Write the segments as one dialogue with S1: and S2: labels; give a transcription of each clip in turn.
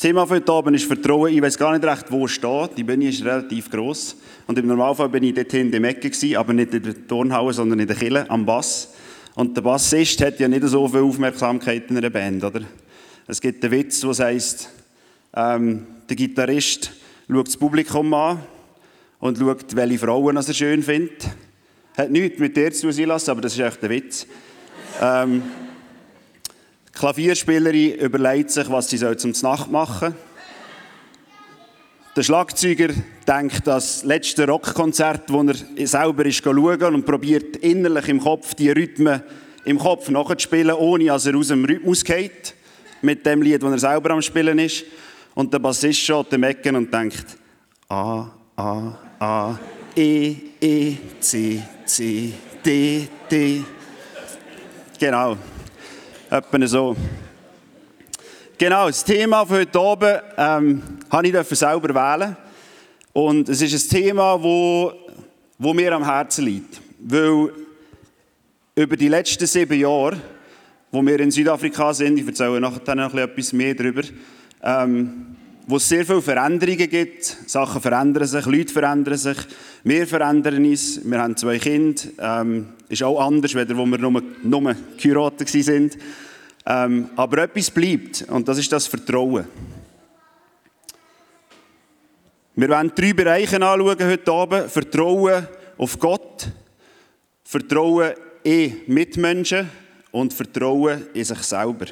S1: Das Thema von heute Abend ist Vertrauen. Ich weiß gar nicht recht, wo es steht. Die Bühne ist relativ gross. Und im Normalfall bin ich dort hinten im Ecke gewesen, aber nicht in der Turnhalle, sondern in der Kille am Bass. Und der Bassist hat ja nicht so viel Aufmerksamkeit in einer Band, oder? Es gibt einen Witz, der heißt, ähm, der Gitarrist schaut das Publikum an und schaut, welche Frauen er schön findet. Hat nichts mit dir zu tun, Silas, aber das ist echt der Witz. ähm, Klavierspielerin überlegt sich, was sie zum Nacht machen soll. Der Schlagzeuger denkt das letzte Rockkonzert, wo er selber ist schauen und probiert innerlich im Kopf die Rhythmen im Kopf nachzuspielen, ohne dass er aus dem Rhythmus geht. Mit dem Lied, das er selber am Spielen ist. Und der Bassist schaut dem Ecken und denkt, A, A, A, E, E, C, C, D, D. Genau. Etwa so. Genau, das Thema für heute Abend ähm, habe ich selber wählen. Und es ist ein Thema, wo, wo mir am Herzen liegt. Weil über die letzten sieben Jahre, wo wir in Südafrika sind, ich erzähle nachher noch etwas mehr darüber, ähm, wo es sehr viele Veränderungen gibt. Sachen verändern sich, Leute verändern sich, wir verändern uns. Wir haben zwei Kinder. Ähm, ist auch anders, als wo wir nur, nur geheiratet waren. Ähm, aber etwas bleibt und das ist das Vertrauen. Wir werden drei Bereiche anschauen heute Abend. Vertrauen auf Gott, Vertrauen in Mitmenschen und Vertrauen in sich selber.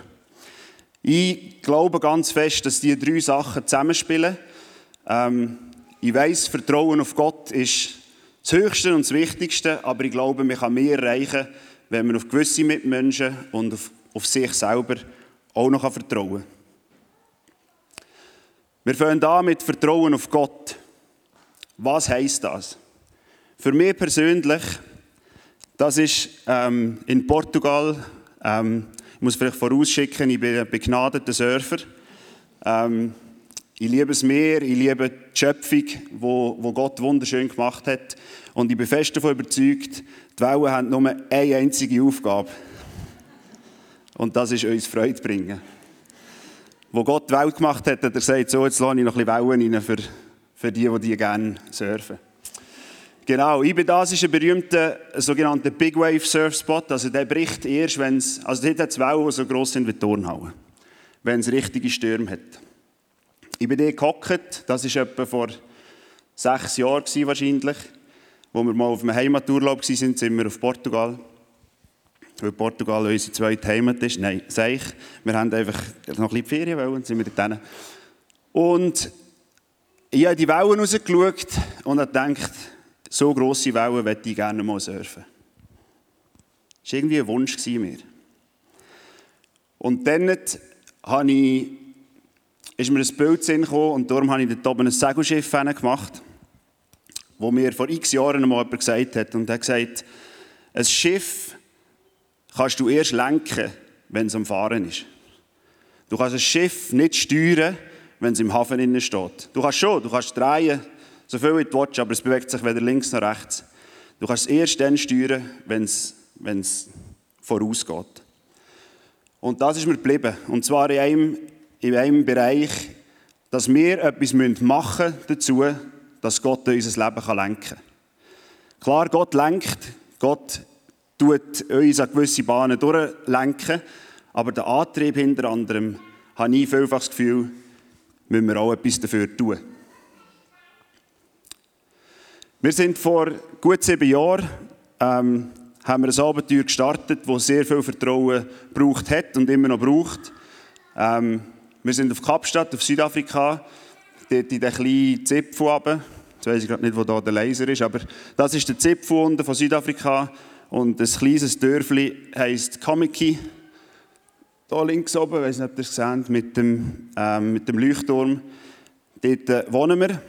S1: Ich glaube ganz fest, dass diese drei Sachen zusammenspielen. Ähm, ich weiß, Vertrauen auf Gott ist das Höchste und das Wichtigste, aber ich glaube, man kann mehr erreichen, wenn man auf gewisse Mitmenschen und auf auf sich selber auch noch vertrauen kann. Wir fangen an mit Vertrauen auf Gott. Was heißt das? Für mich persönlich, das ist ähm, in Portugal, ähm, ich muss vielleicht vorausschicken, ich bin ein begnadeter Surfer. Ähm, ich liebe das Meer, ich liebe die Schöpfung, wo, wo Gott wunderschön gemacht hat. Und ich bin fest davon überzeugt, die Wellen haben nur eine einzige Aufgabe. Und das ist uns Freude bringen. Wo Gott die Welt gemacht hat, hat er gesagt, so, jetzt lasse ich noch ein bisschen Wellen rein für, für die, die die gerne surfen. Genau, das ist ein berühmter sogenannter Big Wave Surf Spot. Also der bricht erst, wenn es, also dort hat es Wellen, die so gross sind wie Turnhauen. Wenn es richtige Stürme hat. Ich bin dort gehockt, das war etwa vor sechs Jahren wahrscheinlich, wo wir mal auf einem Heimaturlaub waren, sind wir auf Portugal weil Portugal unsere zweite Heimat ist. Nein, sage ich. Wir haben einfach noch ein bisschen Ferien wollen, sind wir dort Und ich habe die Wellen rausgeschaut und habe gedacht, so grosse Wellen möchte ich gerne mal surfen. Das war irgendwie ein Wunsch mir. Und dann habe ich, ist mir ein Bild gekommen und darum habe ich dort oben ein Segelschiff gemacht, wo mir vor x Jahren einmal jemand gesagt hat. Und er hat gesagt, ein Schiff kannst du erst lenken, wenn es am Fahren ist. Du kannst ein Schiff nicht steuern, wenn es im Hafen steht. Du kannst schon, du kannst drehen, so viel wie du willst, aber es bewegt sich weder links noch rechts. Du kannst es erst dann steuern, wenn es, wenn es vorausgeht. Und das ist mir geblieben. Und zwar in einem, in einem Bereich, dass wir etwas machen müssen dazu, dass Gott unser Leben lenken kann. Klar, Gott lenkt, Gott tut uns an gewisse Bahnen durchlenken. Aber der Antrieb hinter anderem, habe ich vielfach das Gefühl, müssen wir auch etwas dafür tun. Wir sind vor gut sieben Jahren ähm, haben wir ein Abenteuer gestartet, das sehr viel Vertrauen braucht hat und immer noch braucht. Ähm, wir sind auf Kapstadt, auf Südafrika, dort in den kleinen Zipfel runter. Jetzt weiß ich gerade nicht, wo da der Laser ist, aber das ist der Zipfel unten von Südafrika. Und ein kleines Dörfli heisst Kamiki. Hier links oben, ich weiß nicht, ob ihr es seht, mit dem, ähm, mit dem Leuchtturm. Dort äh, wohnen wir.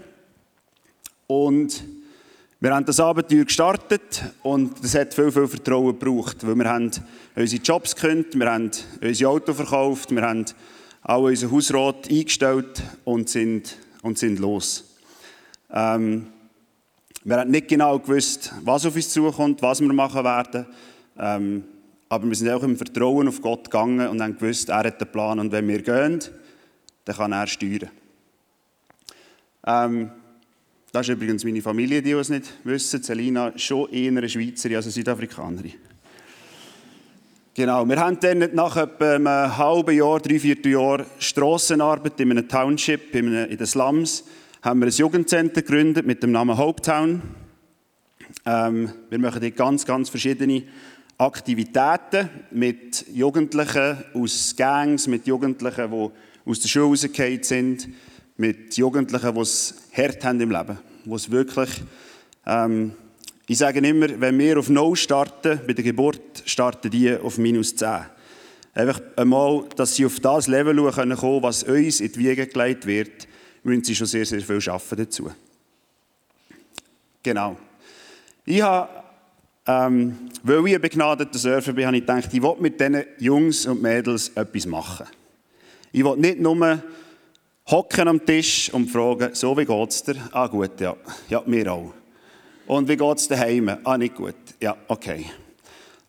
S1: Und wir haben das Abenteuer gestartet und es hat viel, viel Vertrauen gebraucht, weil wir haben unsere Jobs gekündigt, wir haben unsere Auto verkauft, wir haben auch unser Hausrat eingestellt und sind, und sind los. Ähm, wir haben nicht genau gewusst, was auf uns zukommt, was wir machen werden. Ähm, aber wir sind auch im Vertrauen auf Gott gegangen und haben gewusst, er hat einen Plan. Und wenn wir gehen, dann kann er steuern. Ähm, das ist übrigens meine Familie, die es nicht wissen. Selina ist schon eher eine Schweizerin als eine Südafrikanerin. Genau, wir haben dann nach etwa einem halben Jahr, drei, vier Jahren Strassenarbeit in einem Township, in, einem, in den Slums, haben wir ein Jugendcenter gegründet mit dem Namen Hopetown. Ähm, wir machen dort ganz, ganz verschiedene Aktivitäten mit Jugendlichen aus Gangs, mit Jugendlichen, die aus der Schule rausgefallen sind, mit Jugendlichen, die es hart haben im Leben, die es wirklich, ähm, ich sage immer, wenn wir auf Null starten, bei der Geburt starten die auf minus 10. Einfach einmal, dass sie auf das Level kommen können, was uns in die Wiege gelegt wird, müssen sie schon sehr, sehr viel arbeiten dazu. Genau. Ich habe, ähm, weil ich ein begnadeter Surfer bin, habe ich gedacht, ich will mit diesen Jungs und Mädels etwas machen. Ich will nicht nur hocken am Tisch und fragen, so wie geht's dir? Ah gut, ja. Ja, mir auch. Und wie geht's daheim? Ah, nicht gut. Ja, okay.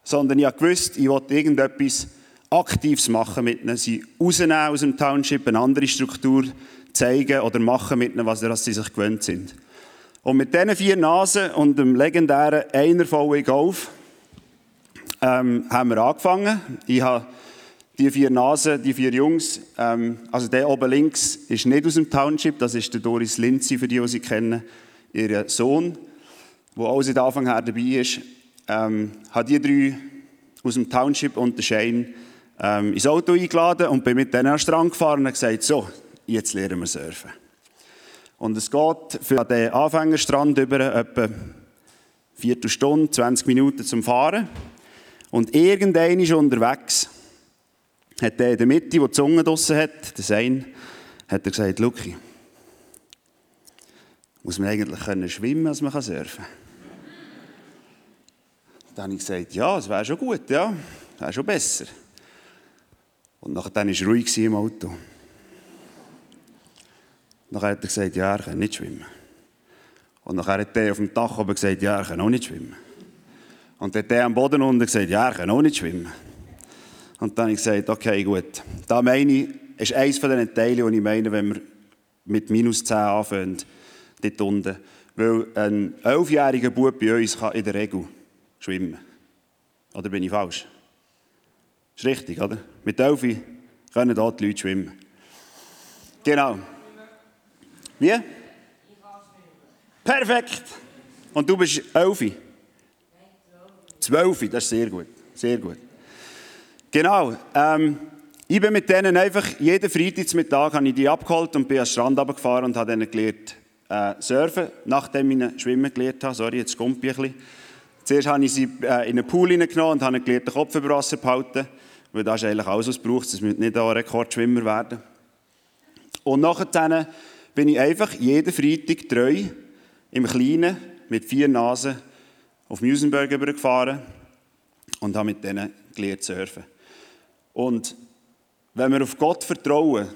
S1: Sondern ich gewusst, ich wollte irgendetwas Aktives machen mit ihnen, sie rausnehmen aus dem Township, eine andere Struktur zeigen oder machen mit ihnen, was sie sich gewöhnt sind. Und mit diesen vier Nasen und dem legendären Einer VW Golf ähm, haben wir angefangen. Ich habe die vier Nasen, die vier Jungs, ähm, also der oben links ist nicht aus dem Township, das ist der Doris Lindsay, für die, die sie kennen, ihr Sohn, der auch seit Anfang her dabei ist. Ähm, habe die drei aus dem Township und der Shane ähm, ins Auto eingeladen und bin mit denen an den Strand gefahren und gesagt, so, jetzt lernen wir surfen. Und es geht für den Anfängerstrand über etwa Viertelstunde, 20 Minuten zum Fahren. Und irgendein ist unterwegs hat der in der Mitte, der die Zunge draussen hat, der Sein, hat er gesagt, Luki, muss man eigentlich können schwimmen, als man surfen kann? Dann habe ich gesagt, ja, es wäre schon gut, ja, wäre schon besser. Und nachher war es ruhig im Auto. Nachher hat er gesagt, ja, er kann nicht schwimmen. Und nachher hat der auf dem Dach oben gesagt, ja, er kann auch nicht schwimmen. Und dann hat der am Boden unten gesagt, ja, er kann auch nicht schwimmen. Und dann habe ich gesagt, okay, gut. Da meine ich, ist eines von den Teilen, die ich meine, wenn wir mit minus 10 anfangen, dort unten. Weil ein elfjähriger Bub bei uns kann in der Regel schwimmen. Oder bin ich falsch? Ist richtig, oder? Mit elf können dort die Leute schwimmen. Genau. Wie? Perfekt. Und du bist elf? Zwölf, das ist sehr gut. Sehr gut. Genau. Ähm, ich bin mit denen einfach, jeden Freitagsmittag habe ich die abgeholt und bin den Strand runtergefahren und habe denen gelernt, äh, surfen, nachdem ich Schwimmen gelernt habe. Sorry, jetzt kommt ein bisschen. Zuerst habe ich sie äh, in einen Pool hineingenommen und habe gelernt, den Kopf über Wasser zu halten. Weil das ist eigentlich alles, was es braucht. Es muss nicht ein Rekordschwimmer werden. Und nachher bin ich einfach jeden Freitag treu im Kleinen mit vier Nasen auf Musenberg übergefahren und habe mit denen gelernt surfen. Und wenn wir auf Gott vertrauen,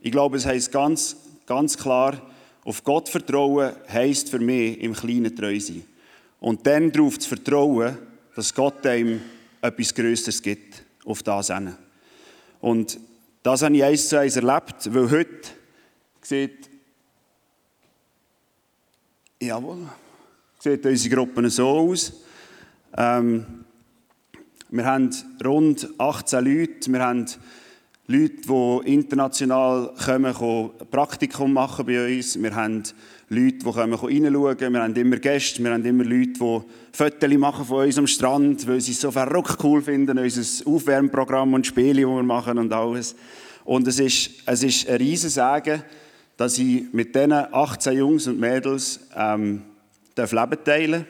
S1: ich glaube, es heißt ganz, ganz klar, auf Gott vertrauen heißt für mich im Kleinen treu sein. Und dann darauf zu vertrauen, dass Gott einem etwas Größeres gibt, auf das hin. Und das habe ich eins zu eins erlebt, weil heute sieht, jawohl, sieht unsere Gruppe so aus. Ähm, wir haben rund 18 Leute. Wir haben Leute, die international kommen, Praktikum machen bei uns. Wir haben Leute, die kommen reinschauen. Wir haben immer Gäste. Wir haben immer Leute, die Fotos machen von uns am Strand, weil sie es so verrückt cool finden, unser Aufwärmprogramm und Spiele, die wir machen und alles. Und es ist, es ist ein riesen Sagen, dass ich mit diesen 18 Jungs und Mädels ähm, Leben teilen darf.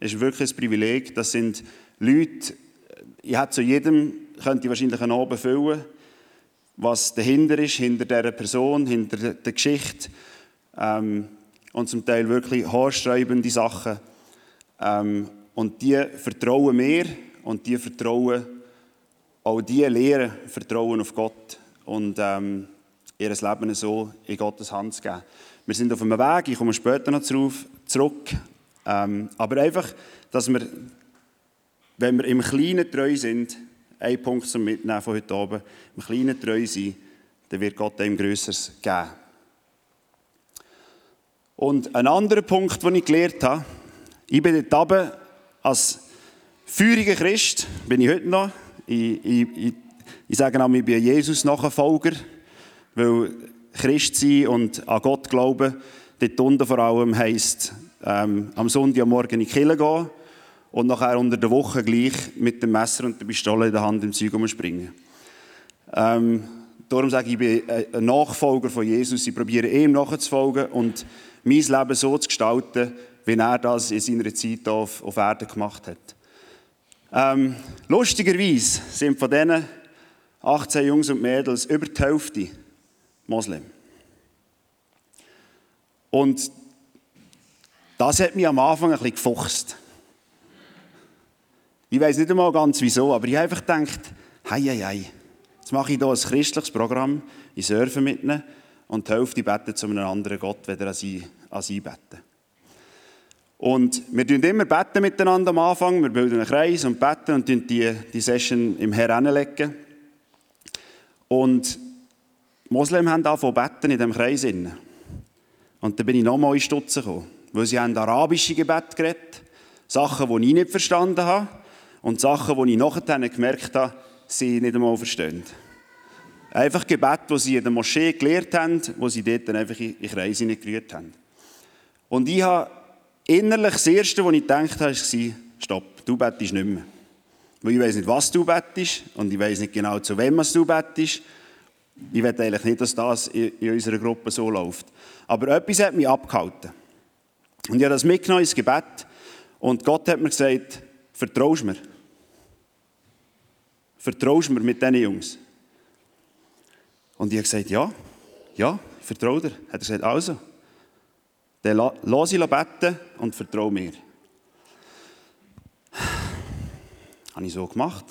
S1: Es ist wirklich ein Privileg. Das sind Leute, ich hätte zu jedem, könnte ich wahrscheinlich einen Abend füllen, was dahinter ist, hinter dieser Person, hinter der Geschichte. Ähm, und zum Teil wirklich haarsträubende Sachen. Ähm, und die vertrauen mir und die vertrauen, auch die lehren Vertrauen auf Gott und ähm, ihr Leben so in Gottes Hand zu geben. Wir sind auf einem Weg, ich komme später noch darauf zurück. Ähm, aber einfach, dass wir wenn wir im Kleinen treu sind, ein Punkt zum Mitnehmen von heute Abend, im Kleinen treu sein, dann wird Gott einem Größeres geben. Und ein anderer Punkt, den ich gelernt habe, ich bin dort oben als feuriger Christ, bin ich heute noch. Ich, ich, ich, ich sage auch, ich bin Jesus Nachfolger, weil Christ sein und an Gott glauben, dort unten vor allem heisst, ähm, am Sonntagmorgen in die Kirche gehen und nachher unter der Woche gleich mit dem Messer und der Pistole in der Hand im Zeug umspringen. Ähm, darum sage ich, ich bin ein Nachfolger von Jesus. Ich probiere ihm nachzufolgen und mein Leben so zu gestalten, wie er das in seiner Zeit auf, auf Erden gemacht hat. Ähm, lustigerweise sind von diesen 18 Jungs und Mädels über die Hälfte Moslem. Und das hat mich am Anfang ein bisschen gefuchst. Ich weiß nicht einmal ganz wieso, aber ich habe einfach gedacht, hei, hei, hei. Jetzt mache ich hier ein christliches Programm, ich surfe mit ihnen und die Hälfte betet zu einem anderen Gott, weder als ich, als ich bete. Und wir beten immer beten miteinander am Anfang, wir bilden einen Kreis und beten und die, die Session im Herr hinlegen. Und die Moslem haben angefangen zu beten in diesem Kreis. Und dann bin ich nochmal in Stutzen gekommen, weil sie haben arabische Gebet geredet, Sachen, die ich nicht verstanden habe und Sachen, die ich nachher gemerkt habe, sie nicht einmal verstehen. Einfach Gebet, die sie in der Moschee gelehrt haben, wo sie dort dann einfach in Kreise gerührt haben. Und ich habe innerlich das Erste, was ich gedacht habe, war, stopp, du bettest nicht mehr. Weil ich weiß nicht, was du bettest und ich weiß nicht genau, zu wem du bettest. Ich will eigentlich nicht, dass das in unserer Gruppe so läuft. Aber etwas hat mich abgehalten. Und ich habe das mitgenommen ins Gebet und Gott hat mir gesagt, vertraust mir. Vertraust mir mit diesen Jungs. Und ich habe gesagt, ja, ja, ich vertraue dir. Hat er gesagt, also, dann lass ich beten und vertraue mir. Das habe ich so gemacht.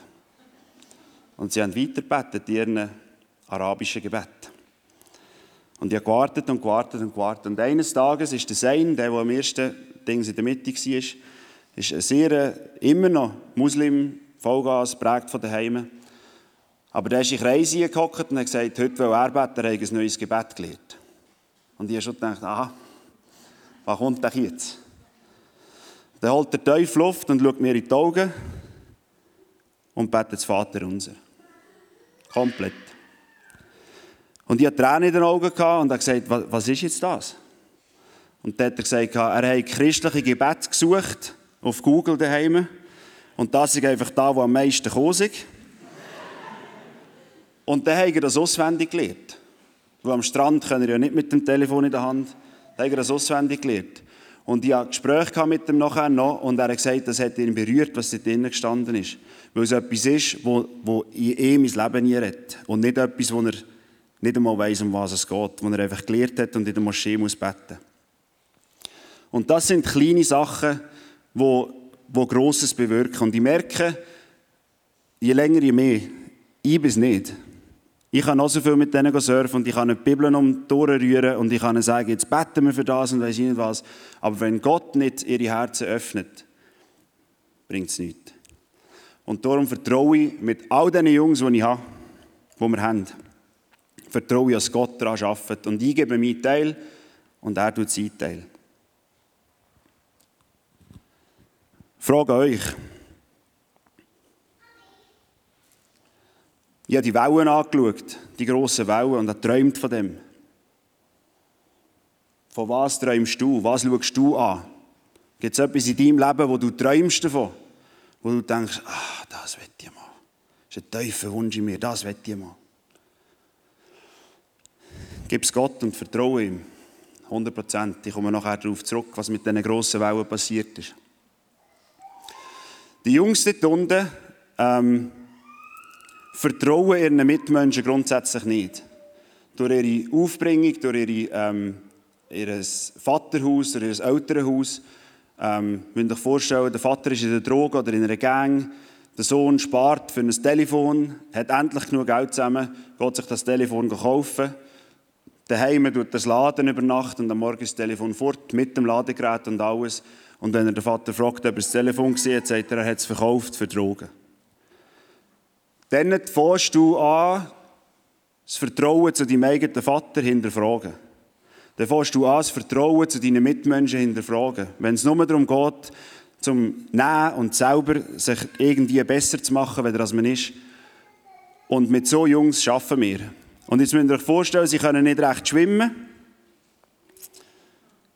S1: Und sie haben weiter gebetet in ihren arabischen Gebet. Und ich habe gewartet und gewartet und gewartet. Und eines Tages ist der Sein, der, der am ersten Ding in der Mitte war, ist ein sehr, immer noch Muslim, Vollgas, prägt von daheim. Aber der ist in Kreis gehockt und hat gesagt, heute will er beten, er hat ein neues Gebet gelernt. Und ich habe schon gedacht, aha, was kommt denn jetzt? Dann holt der Teufel Luft und schaut mir in die Augen und betet das Vater unser. Komplett. Und ich hatte Tränen in den Augen und habe gesagt, was ist jetzt das? Und dann hat er gesagt, er hat christliche Gebete gesucht auf Google daheim. Und das ist einfach da, wo am meisten gekommen Und dann hat er das auswendig gelernt. Weil am Strand können er ja nicht mit dem Telefon in der Hand. Dann hat er das auswendig gelernt. Und ich hatte Gespräche mit ihm nachher noch und er hat gesagt, das hat ihn berührt, was da drinnen gestanden ist. Weil es etwas ist, wo, wo in ihm mein Leben nie redet. Und nicht etwas, wo er nicht einmal weiss, um was es geht. Wo er einfach gelernt hat und in der Moschee muss beten. Und das sind kleine Sachen, die, die Grosses bewirken. Und ich merke, je länger, je mehr, ich bin es nicht. Ich kann auch so viel mit denen surfen und ich kann die Bibel um die Ohren rühren und ich kann ihnen sagen, jetzt beten wir für das und weiß ich nicht was. Aber wenn Gott nicht ihre Herzen öffnet, bringt es nichts. Und darum vertraue ich mit all diesen Jungs, die ich habe, die wir haben, vertraue ich, dass Gott daran arbeitet. Und ich gebe meinen Teil und er tut seinen Teil. Frage euch. Ich habe die Wellen angeschaut, die grossen Wellen, und habe träumt von dem. Von was träumst du? Was schaust du an? Gibt es etwas in deinem Leben, wo du träumst davon? Wo du denkst, ah, das will ich mal. Das ist ein tiefer Wunsch in mir, das will ich mal. Gib es Gott und vertraue ihm. 100 Prozent. Ich komme nachher darauf zurück, was mit diesen grossen Wellen passiert ist. Die Jungs dort unten ähm, vertrauen ihren Mitmenschen grundsätzlich nicht. Durch ihre Aufbringung, durch ihre, ähm, ihr Vaterhaus, durch ihr Elternhaus. Ähm, müsst euch vorstellen, der Vater ist in der Droge oder in einer Gang. Der Sohn spart für ein Telefon, hat endlich genug Geld zusammen, geht sich das Telefon kaufen. Daheim tut das Laden über Nacht und am Morgen ist das Telefon fort, mit dem Ladegerät und alles. Und wenn er den Vater fragt, ob er das Telefon gesehen hat, sagt er, er hat es verkauft für Drogen. Dann fährst du an, das Vertrauen zu deinem eigenen Vater hinterfragen. Dann fängst du an, das Vertrauen zu deinen Mitmenschen hinterfragen. Wenn es nur darum geht, zum Nehmen und selber sich irgendwie besser zu machen, als man ist. Und mit so Jungs arbeiten wir. Und jetzt müsst ihr euch vorstellen, sie können nicht recht schwimmen.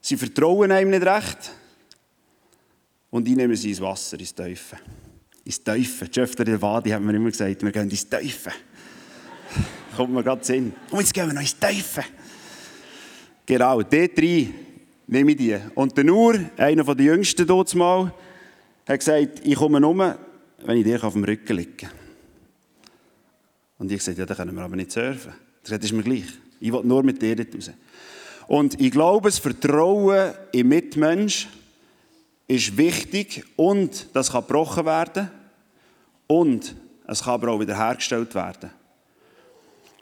S1: Sie vertrauen einem nicht recht. Und ich nehme sie ins Wasser, ins Teufeln. Ins Teufeln. Die Schöfter der Wadi haben mir immer gesagt, wir gehen ins Teufeln. Kommt mir gerade Sinn. Und jetzt gehen wir noch ins Teufeln. Genau, die drei nehme ich die. Und der Nur, einer der Jüngsten dort mal, hat gesagt, ich komme nur, wenn ich dir auf dem Rücken liege. Und ich gesagt, ja, dann können wir aber nicht surfen. Er sagt, ist mir gleich. Ich will nur mit dir dort raus. Und ich glaube, das Vertrauen im Mitmensch ist wichtig und das kann gebrochen werden und es kann aber auch wiederhergestellt werden.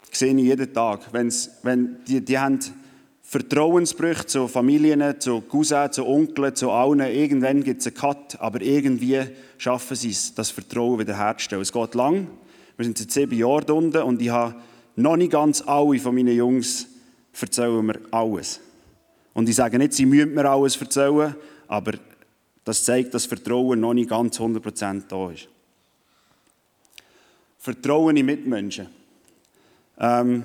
S1: Das sehe ich jeden Tag. Wenn's, wenn die, die haben Vertrauensbrüche zu Familien, zu Cousins, zu Onkeln, zu allen. Irgendwann gibt es einen Cut, aber irgendwie schaffen sie es, das Vertrauen wiederherzustellen. Es geht lang. Wir sind seit sieben Jahren unten und ich habe noch nicht ganz alle von meinen Jungs erzählen mir alles. Und ich sage nicht, sie müssen mir alles erzählen, aber das zeigt, dass Vertrauen noch nicht ganz 100% da ist. Vertrauen in Mitmenschen. Ähm,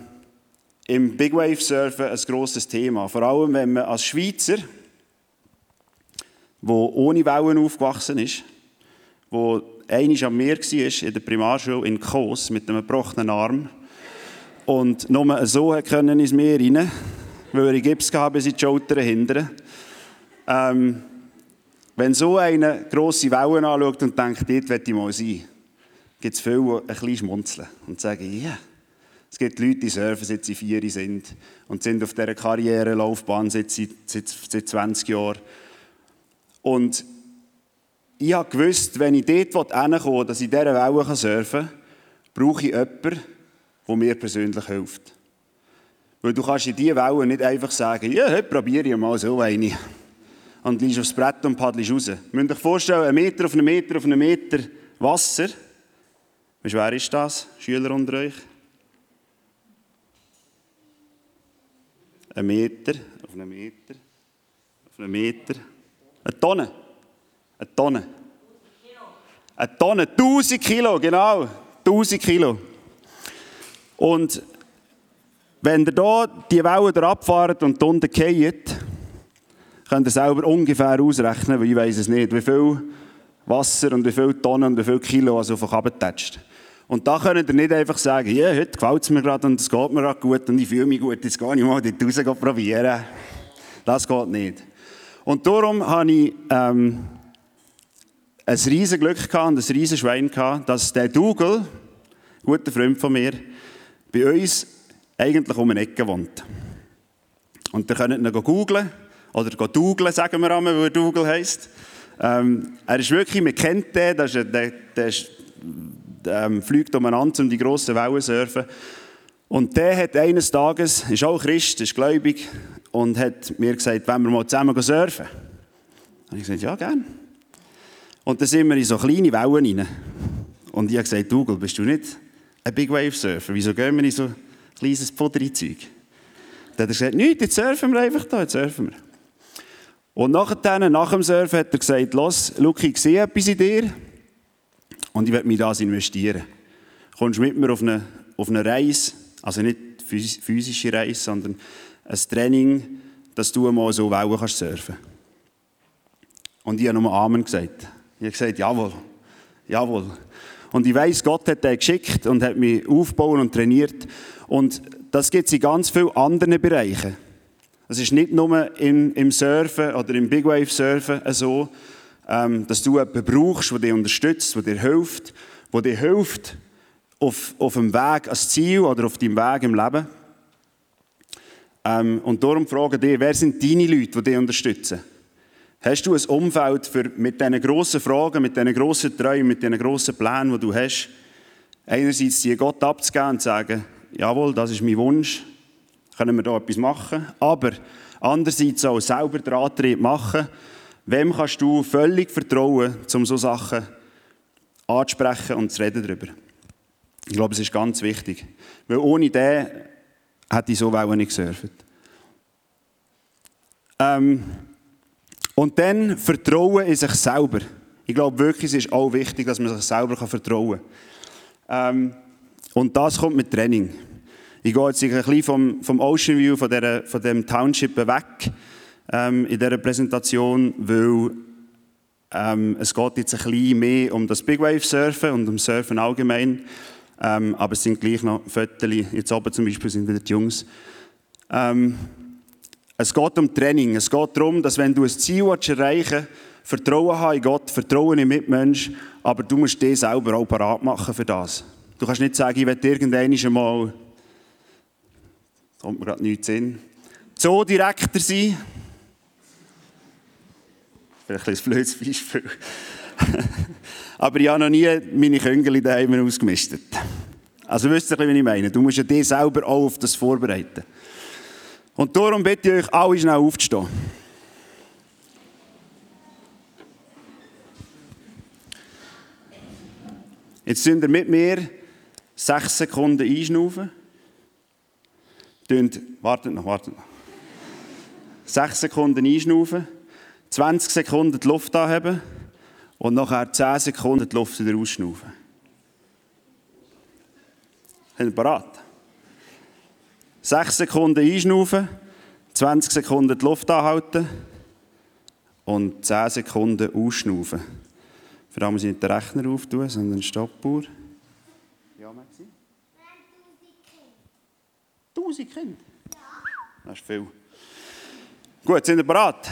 S1: Im Big Wave Surfen ein grosses Thema. Vor allem, wenn man als Schweizer, der ohne Wellen aufgewachsen ist, wo einmal am Meer war, in der Primarschule in Kos, mit einem gebrochenen Arm, und nur so können ins Meer rein, weil er Gips gehabt bis in die Schultern hinten. Ähm, wenn so eine grosse Wellen anschaut und denkt, dort will ich mal sein, gibt es viele, die ein bisschen schmunzeln und sagen, ja, yeah. es gibt Leute, die surfen, seit sie vier sind und sind auf dieser Karrierelaufbahn seit, seit, seit 20 Jahren. Und ich habe gewusst, wenn ich dort hinkomme, dass ich dieser Welle surfen kann, brauche ich jemanden, der mir persönlich hilft. Weil du kannst in diese Welle nicht einfach sagen, ja, heute probiere ich mal so eine. Und liegst aufs Brett und paddelst raus. Ihr müsst euch vorstellen, ein Meter auf einen Meter auf einen Meter Wasser. Wie schwer ist das, Schüler unter euch? Ein Meter auf einen Meter auf einen Meter. Eine Tonne. Eine Tonne. Eine Tonne, 1000 Kilo, genau. 1000 Kilo. Und wenn ihr hier die Wellen abfahrt und unten fallt, könnt ihr selber ungefähr ausrechnen, weil ich weiß es nicht, wie viel Wasser und wie viele Tonnen und wie viele Kilo also auf euch tätscht. Und da könnt ihr nicht einfach sagen, ja, heute gefällt es mir gerade und es geht mir gerade gut und ich fühle mich gut, jetzt gehe ich mal dort raus probieren. Das geht nicht. Und darum habe ich ähm, ein riesiges Glück gehabt und ein riesiges Schwein gehabt, dass der Dougal, ein guter Freund von mir, bei uns eigentlich um eine Ecke wohnt. Und ihr könnt ihn googeln, oder googeln, sagen wir einmal, weil er Dougal heisst. Ähm, er ist wirklich, man kennt den, der, ist, der, der ähm, fliegt umeinander, um die grossen Wellen zu surfen. Und der hat eines Tages, ist auch Christ, ist gläubig, und hat mir gesagt, wenn wir mal zusammen surfen. Und ich gesagt, ja, gern. Und dann sind wir in so kleine Wellen rein. Und ich habe gesagt, Dougal, bist du nicht ein Big Wave Surfer? Wieso gehen wir in so ein kleines Puderi-Zeug? Dann hat er gesagt, nichts, jetzt surfen wir einfach da, jetzt surfen wir. Und nachher, nach dem Surfen hat er gesagt, los, Luki, ich sehe etwas in dir und ich werde mich das investieren. Kommst mit mir auf eine, auf eine Reise, also nicht physische Reise, sondern ein Training, dass du mal so Wellen kannst surfen. Und ich habe nur Amen gesagt. Ich habe gesagt, jawohl, jawohl. Und ich weiß, Gott hat den geschickt und hat mich aufgebaut und trainiert. Und das gibt es in ganz vielen anderen Bereichen. Es ist nicht nur im, im Surfen oder im Big Wave Surfen so, ähm, dass du jemanden brauchst, der dich unterstützt, der dir hilft, der dir hilft auf, auf dem Weg ans Ziel oder auf deinem Weg im Leben. Ähm, und darum frage ich dich, wer sind deine Leute, die dich unterstützen? Hast du ein Umfeld für, mit diesen grossen Fragen, mit diesen grossen Träumen, mit diesen grossen Plänen, die du hast, einerseits die Gott abzugeben und zu sagen, jawohl, das ist mein Wunsch, können wir da etwas machen, aber andererseits auch selber den Antrieb machen, wem kannst du völlig vertrauen, um so Sachen anzusprechen und zu reden darüber. Ich glaube, es ist ganz wichtig. Weil ohne den hätte ich so nicht gesurft. Ähm, und dann Vertrauen in sich selber. Ich glaube wirklich, es ist auch wichtig, dass man sich selber vertrauen kann. Ähm, und das kommt mit Training. Ich gehe jetzt ein bisschen vom, vom Ocean View, von, der, von dem Township weg ähm, in dieser Präsentation, weil ähm, es geht jetzt ein bisschen mehr um das Big Wave Surfen und um Surfen allgemein. Ähm, aber es sind gleich noch Fotos, jetzt oben zum Beispiel sind wieder die Jungs. Ähm, es geht um Training. Es geht darum, dass wenn du ein Ziel erreichen willst, Vertrauen haben in Gott, Vertrauen in Mitmensch, aber du musst dich selber auch parat machen für das. Du kannst nicht sagen, ich werde irgendwann kommt mir gerade nichts in, Zoodirektor sein. Vielleicht ein blödes Beispiel. Aber ich habe noch nie meine Küngel daheim ausgemistet. Also wisst ihr, was ich meine? Du musst ja dich selber auch auf das vorbereiten. Und darum bitte ich euch, alle schnell aufzustehen. Jetzt sind ihr mit mir sechs Sekunden einschnaufen. Wartet noch, wartet noch. Sechs Sekunden einschnaufen, 20 Sekunden die Luft anheben und nachher 10 Sekunden die Luft wieder ausschnaufen. Sind ihr bereit? 6 Sekunden einschnaufen, 20 Sekunden die Luft anhalten und 10 Sekunden ausschnaufen. Für das muss ich nicht den Rechner auftun, sondern Stoppuhr. Ja, Maxi? 1000 Kinder? Das ist viel. Gut, sind ihr bereit?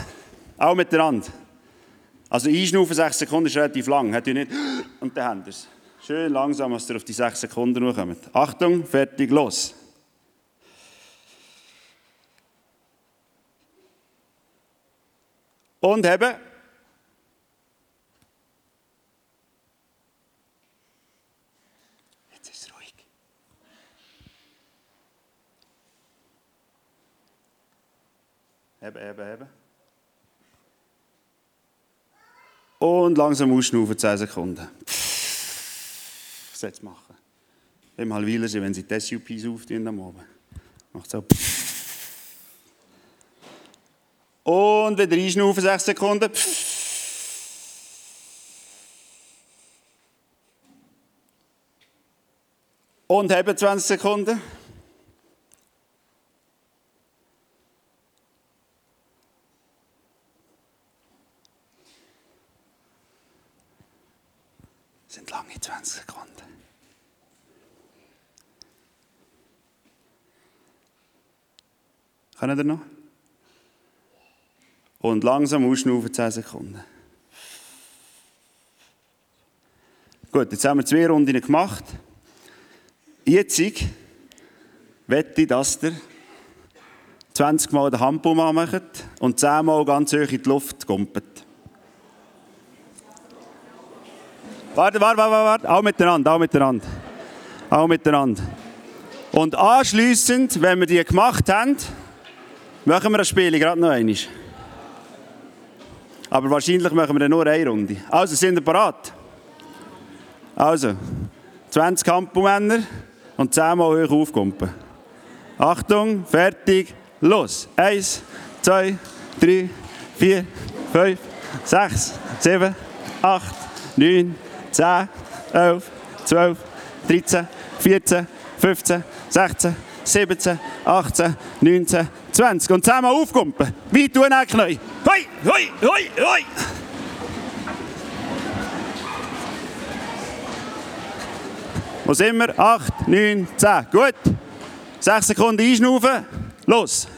S1: Auch miteinander. Also einschnaufen 6 Sekunden ist relativ lang. Hat ihr nicht und dann habt ihr es. Schön langsam, dass ihr auf die 6 Sekunden kommt. Achtung, fertig, los. Und haben. Jetzt ist es ruhig. Heben, heben, heben. Und langsam ausschnaufen, 10 Sekunden. Was soll machen? Wenn mal Weiler wenn sie die SUPs auftun am Abend. Macht so. Und wieder einschnaufen, 6 Sekunden. Und haben 20 Sekunden. sind lange 20 Sekunden. Können ihr noch? Und langsam ausschnaufen 10 Sekunden. Gut, jetzt haben wir zwei Runden gemacht. Jetzt wette ich, dass ihr 20 Mal den Handbaum macht und 10 Mal ganz hoch in die Luft kumpelt. Warte, warte, warte, warte. Auch miteinander, auch miteinander. Auch miteinander. Und anschließend, wenn wir die gemacht haben, machen wir das Spiel gerade noch einmal. Aber wahrscheinlich machen wir nur eine Runde. Also, sind wir bereit? Also, 20 Kampfmänner und 10 Mal hoch aufkumpen. Achtung, fertig, los. Eins, zwei, drei, vier, fünf, sechs, sieben, acht, neun, 10, 11, 12, 13, 14, 15, 16, 17, 18, 19, 20. Und zusammen aufkumpen. Wie tun auch Knie. Hoi, hoi, hoi, hoi. Wo sind wir? 8, 9, 10. Gut. 6 Sekunden einschnaufen. Los.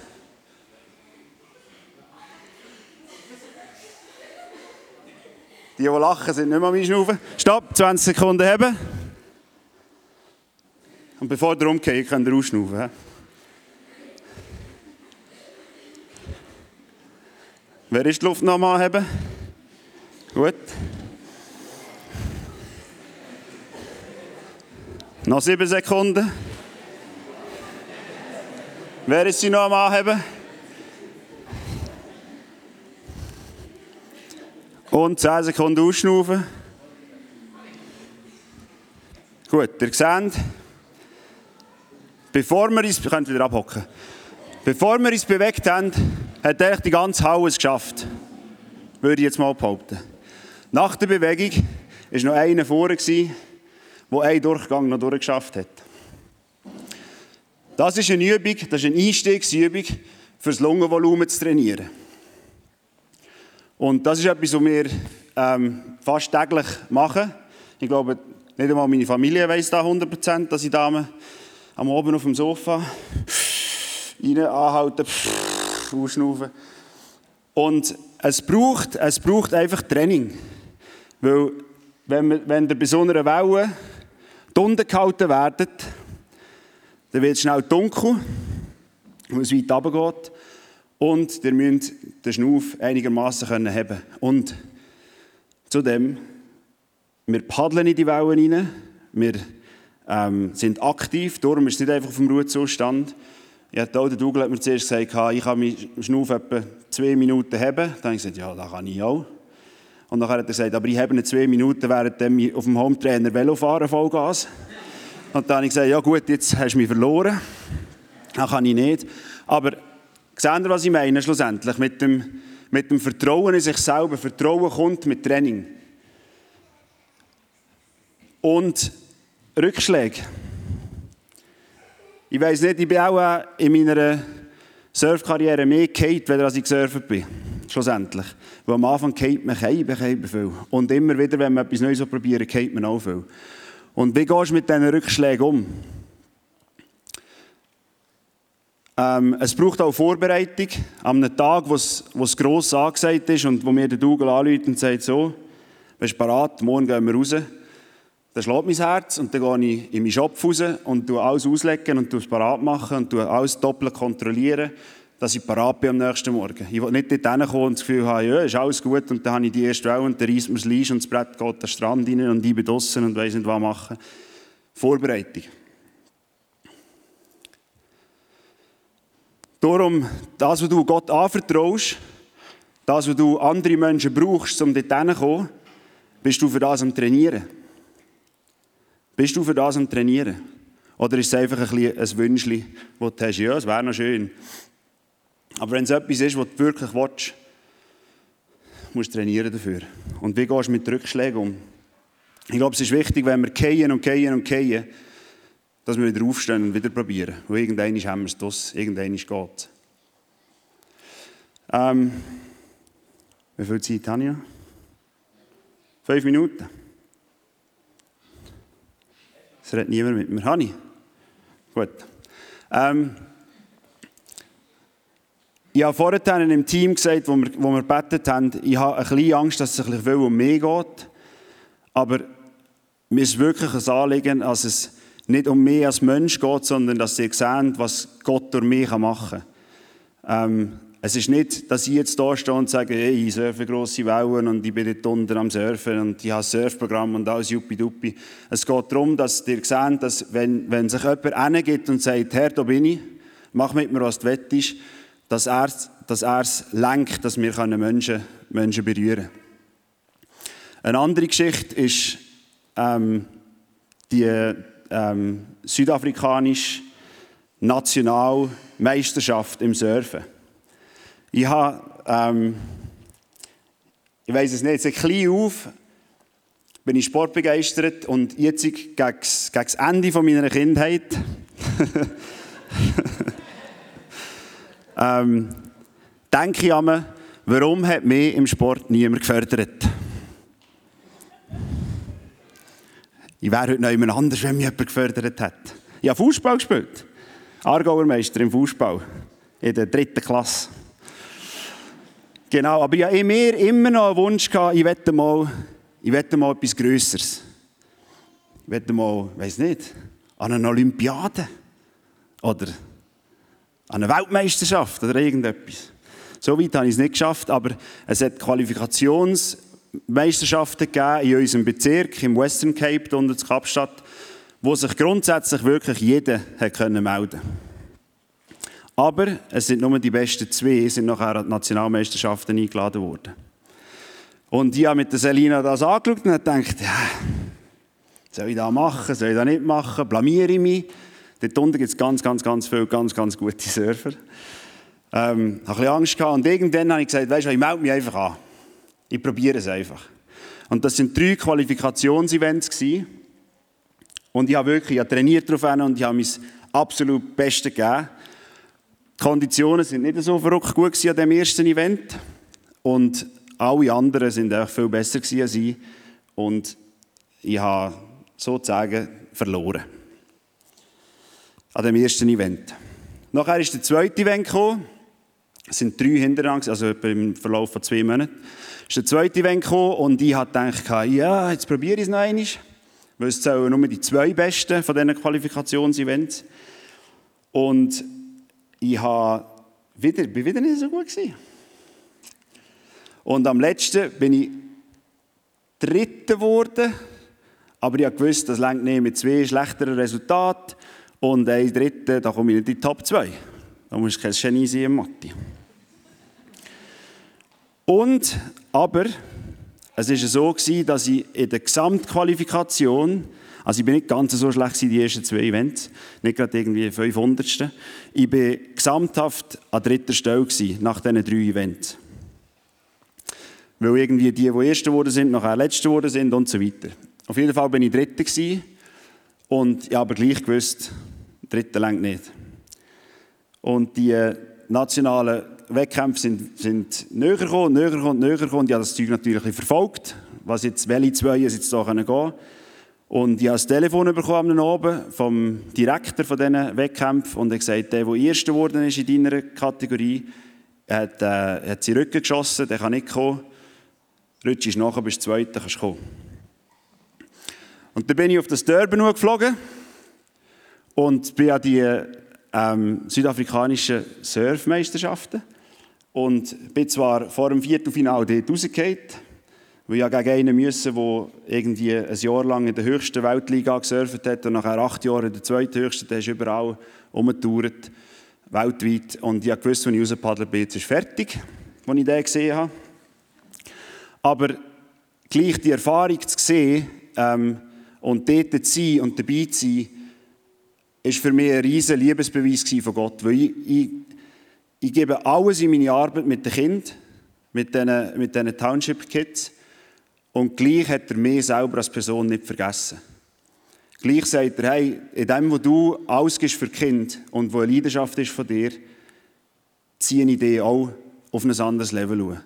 S1: Die, die lachen, sind nicht mehr am Einschnaufen. Stopp, 20 Sekunden haben. Und bevor ihr umgeht, könnt ihr ausschnaufen. Wer ist die Luft noch mal haben? Gut. Noch sieben Sekunden. Wer ist sie noch am Anheben? Und 10 Sekunden ausschnaufen. Gut, ihr seht, bevor wir uns, können wieder abhocken, bevor wir uns bewegt haben, hat eigentlich die ganze Halle es geschafft. Würde ich jetzt mal behaupten. Nach der Bewegung war noch einer vorne, der einen Durchgang noch durchgeschafft hat. Das ist eine Übung, das ist eine Einstiegsübung, für das Lungenvolumen zu trainieren. Und das ist etwas, was wir ähm, fast täglich machen. Ich glaube, nicht einmal meine Familie weiß da 100%, dass ich da am Abend auf dem Sofa rein anhalten, ausschnaufen. Und es braucht, es braucht einfach Training. Weil, wenn, wir, wenn ihr bei so einer Welle die Unten gehalten werdet, dann wird es schnell dunkel, weil es weit runtergeht. Und ihr müsst den Schnauf einigermaßen haben können Und zudem, wir paddeln in die Wellen rein, wir ähm, sind aktiv, darum ist es nicht einfach auf dem Ruhezustand. Ja, der Douglas hat mir zuerst gesagt, ich kann meinen Schnauf etwa zwei Minuten haben. Dann habe ich gesagt, ja, das kann ich auch. Und dann hat er gesagt, aber ich habe nicht zwei Minuten, während ich auf dem Hometrainer Velofahren Vollgas. Und dann habe ich gesagt, ja gut, jetzt hast du mich verloren. Das kann ich nicht. Aber seht ihr, was ich meine schlussendlich? Mit dem, mit dem Vertrauen in sich selber. Vertrauen kommt mit Training. Und Rückschläge. Ich weiß nicht, ich bin auch in meiner Surfkarriere mehr Kate, als ich gesurft bin. Schlussendlich. Weil am Anfang geht man kein viel. Und immer wieder, wenn man etwas Neues probiert, geht man auch viel. Und wie gehst du mit diesen Rückschlägen um? Ähm, es braucht auch Vorbereitung. An einem Tag, wo es, gross angesagt ist und wo mir der Dougal anruft und sagt, so, bist du bereit, morgen gehen wir raus. Dann schlägt mein Herz und dann gehe ich in meinen Shop raus und alles auslegen und es parat machen und alles doppelt kontrollieren, dass ich parat bin am nächsten Morgen. Ich will nicht dort hinkommen und das Gefühl haben, ja, ist alles gut und dann habe ich die erste Welle und dann reißt mir das Leis und das Brett geht an den Strand rein und ich bin draussen und weiss nicht, was machen. Vorbereitung. Darum, das, was du Gott anvertraust, das, was du andere Menschen brauchst, um dort hinzukommen, bist du für das am Trainieren. Bist du für das am Trainieren? Oder ist es einfach ein, ein Wünschchen, das du hast? Ja, es wäre noch schön. Aber wenn es etwas ist, was du wirklich willst, musst du trainieren dafür. Und wie gehst du mit Rückschlägen um? Ich glaube, es ist wichtig, wenn wir gehen und gehen und gehen, dass wir wieder aufstehen und wieder probieren. Weil irgendwann haben wir es das, irgendwann geht es. Ähm, wie viel Zeit habe ich? Fünf Minuten. Es redet niemand mit mir. Hani? Gut. Ähm, ich habe vorhin im Team gesagt, wo wir, wo wir gebetet haben, ich habe ein bisschen Angst, dass es ein bisschen um mehr geht. Aber mir ist wirklich ein Anliegen, dass es nicht um mich als Mensch geht, sondern dass sie sehen, was Gott durch mich machen kann. Ähm, es ist nicht, dass ich jetzt da stehe und sage, hey, ich surfe grosse Wellen und ich bin dort unten am Surfen und ich habe ein Surfprogramm und alles juppiduppi. Es geht darum, dass ihr seht, dass wenn, wenn sich jemand hingeht und sagt, Herr, da bin ich, mach mit mir, was du willst, dass er, dass er es lenkt, dass wir Menschen, Menschen berühren können. Eine andere Geschichte ist ähm, die ähm, südafrikanische Nationalmeisterschaft im Surfen. Ich habe, ähm, ich weiß es nicht, seit klein auf bin ich sportbegeistert und jetzt gegen das Ende meiner Kindheit ähm, denke ich an warum hat mich im Sport niemand gefördert? Ich wäre heute noch jemand anders, wenn mich jemand gefördert hätte. Ich habe Fußball gespielt. Aargauer Meister im Fußball. In der dritten Klasse. Genau, aber ich habe mir immer noch einen Wunsch gehabt, ich wette mal, ich mal etwas Größeres. Ich wette mal, weiß nicht, an einer Olympiade. Oder an einer Weltmeisterschaft oder irgendetwas. So weit habe ich es nicht geschafft, aber es hat Qualifikationsmeisterschaften gegeben in unserem Bezirk, im Western Cape, unter der Kapstadt, wo sich grundsätzlich wirklich jeder hat können melden Aber es sind nur die besten zwei, sind nachher an die Nationalmeisterschaften eingeladen worden. Und ich habe mit der Selina das angeschaut und gedacht, ja, soll ich da machen, soll ich da nicht machen, blamiere ich mich. Dort unten gibt es ganz, ganz, ganz viele ganz, ganz gute Surfer. Ähm, ich hatte Angst gehabt und irgendwann habe ich gesagt, weißt du, ich melde mich einfach an. Ich probiere es einfach. Und das sind drei Qualifikationsevents. Und ich habe wirklich ich habe trainiert darauf und ich habe mein absolut Bestes gegeben. Die Konditionen sind nicht so verrückt gut an diesem ersten Event. Und alle anderen sind auch viel besser als ich. Und ich habe sozusagen verloren. An dem ersten Event. Nachher ist der zweite Event gekommen. Es sind drei hintereinander, also im Verlauf von zwei Monaten. Es ist der zweite Event gekommen und ich habe gedacht, ja, jetzt probiere ich es noch einmal. Weil es zählen nur die zwei besten von diesen Qualifikationsevents. Und ich habe wieder, wieder nicht so gut gewesen. Und am letzten bin ich Dritter geworden. Aber ich gewusst, das längt nicht mit zwei schlechteren Resultaten. Und ein Dritter, da komme ich nicht in die Top 2. Da muss ich kein Genie sein Mathe. Und, aber, es war so, gewesen, dass ich in der Gesamtqualifikation, also ich bin nicht ganz so schlecht in die ersten zwei Events, nicht gerade irgendwie 500. Ich war gesamthaft an dritter Stelle gewesen, nach diesen drei Events. Weil irgendwie die, die Erste geworden sind, nachher Letzte geworden sind und so weiter. Auf jeden Fall bin ich Dritter gewesen und ich habe aber gleich gewusst, Dritter längt nicht. Und die nationalen Wettkämpfe sind, sind näher gekommen, näher gekommen, näher gekommen. Ich habe das Zeug natürlich verfolgt, was jetzt, welche zwei jetzt da gehen können. Und ich habe das Telefon bekommen oben vom Direktor von diesen Wettkämpfen und er gesagt, der, der Erster geworden ist in deiner Kategorie, hat, äh, hat sie Rücken geschossen, der kann nicht kommen. Rutsch ist nachher, bist Zweiter, kannst kommen. Und dann bin ich auf das Durban geflogen und bin an die ähm, südafrikanischen Surfmeisterschaften und bin zwar vor dem Viertelfinale dort rausgefallen, weil ich ja gegen einen müssen, der irgendwie ein Jahr lang in der höchsten Weltliga gesurft hat und nachher acht Jahre in der zweithöchsten, der ist überall umgetourt, weltweit. Und ich wusste, als ich rausgepaddelt bin, jetzt ist fertig, als ich den gesehen habe. Aber gleich die Erfahrung zu sehen ähm, und dort zu sein und dabei zu sein, ist für mich ein riesiger Liebesbeweis von Gott. Weil ich, ich, ich, gebe alles in meine Arbeit mit den Kindern, mit diesen, mit Township Kids. Und gleich hat er mich selber als Person nicht vergessen. Gleich sagt er, hey, in dem, wo du alles gibst für Kind und wo eine Leidenschaft ist von dir, ziehe ich dich auch auf ein anderes Level schauen.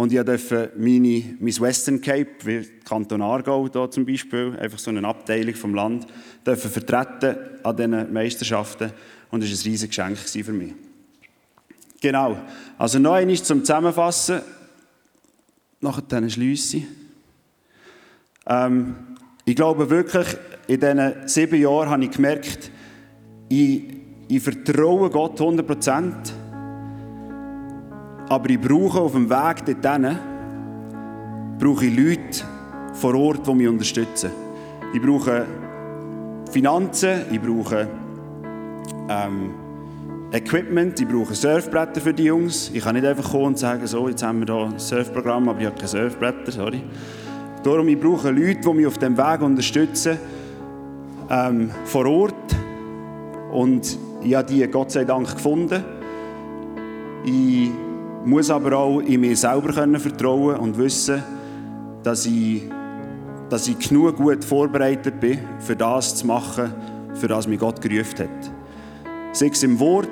S1: Und ich durfte meine, mein Western Cape, wie Kanton Aargau hier zum Beispiel, einfach so eine Abteilung vom Land, vertreten an diesen Meisterschaften. Und es war ein riesiges Geschenk für mich. Genau. Also noch einmal zum Zusammenfassen. Nachher dann schliessen. Ähm, ich glaube wirklich, in diesen sieben Jahren habe ich gemerkt, ich, ich vertraue Gott 100 Prozent. Aber ich brauche auf dem Weg dorthin, brauche ich Leute vor Ort, die mich unterstützen. Ich brauche Finanzen, ich brauche ähm, Equipment, ich brauche Surfbretter für die Jungs. Ich kann nicht einfach kommen und sagen, so, jetzt haben wir hier ein Surfprogramm, aber ich habe keine Surfbretter, sorry. Darum, ich brauche Leute, die mich auf dem Weg unterstützen, ähm, vor Ort. Und ich habe die Gott sei Dank gefunden. Ich muss aber auch in mir selber können vertrauen und wissen, dass ich, dass ich genug gut vorbereitet bin, für das zu machen, für das mich Gott gerufen hat. Sei es im Wort,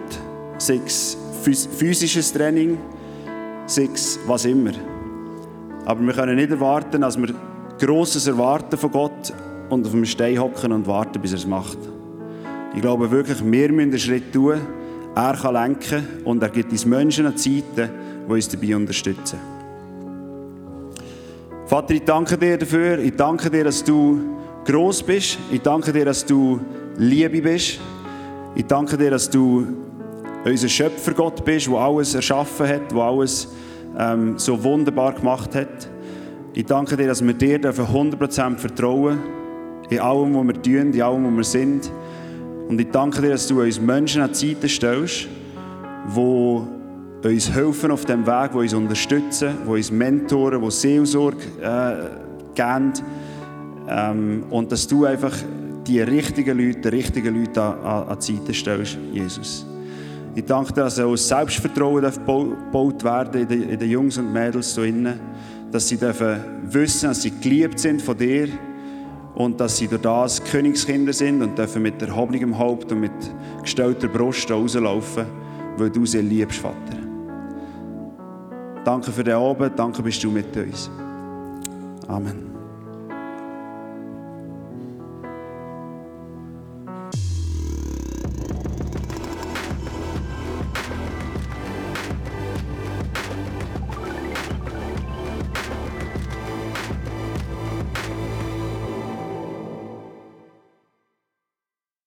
S1: sei es physisches Training, sei es was immer. Aber wir können nicht erwarten, dass wir Grosses erwarten von Gott und auf dem Stein hocken und warten, bis er es macht. Ich glaube wirklich, wir müssen einen Schritt tun, er kann lenken und er gibt uns Menschen an Zeiten, die uns dabei unterstützen. Vater, ich danke dir dafür. Ich danke dir, dass du groß bist. Ich danke dir, dass du Liebe bist. Ich danke dir, dass du unser Schöpfergott bist, der alles erschaffen hat, der alles ähm, so wunderbar gemacht hat. Ich danke dir, dass wir dir 100% vertrauen in allem, was wir tun, in allem, was wir sind. Und ich danke dir, dass du uns Menschen an Seite stellst, die uns helfen auf dem Weg, die uns unterstützen, die uns mentoren, die Seelsorge äh, geben, ähm, und dass du einfach die richtigen Leute, die richtigen Leute an, an, an stellst, Jesus. Ich danke dir, dass auch Selbstvertrauen gebaut werden in den, Jungs und Mädels hier innen, dass sie dürfen wissen, dass sie geliebt sind von dir und dass sie durch das Königskinder sind und dürfen mit erhobenem Haupt und mit gestellter Brust rauslaufen, weil du sie liebst, Vater. Danke für den Abend, danke bist du mit uns. Amen.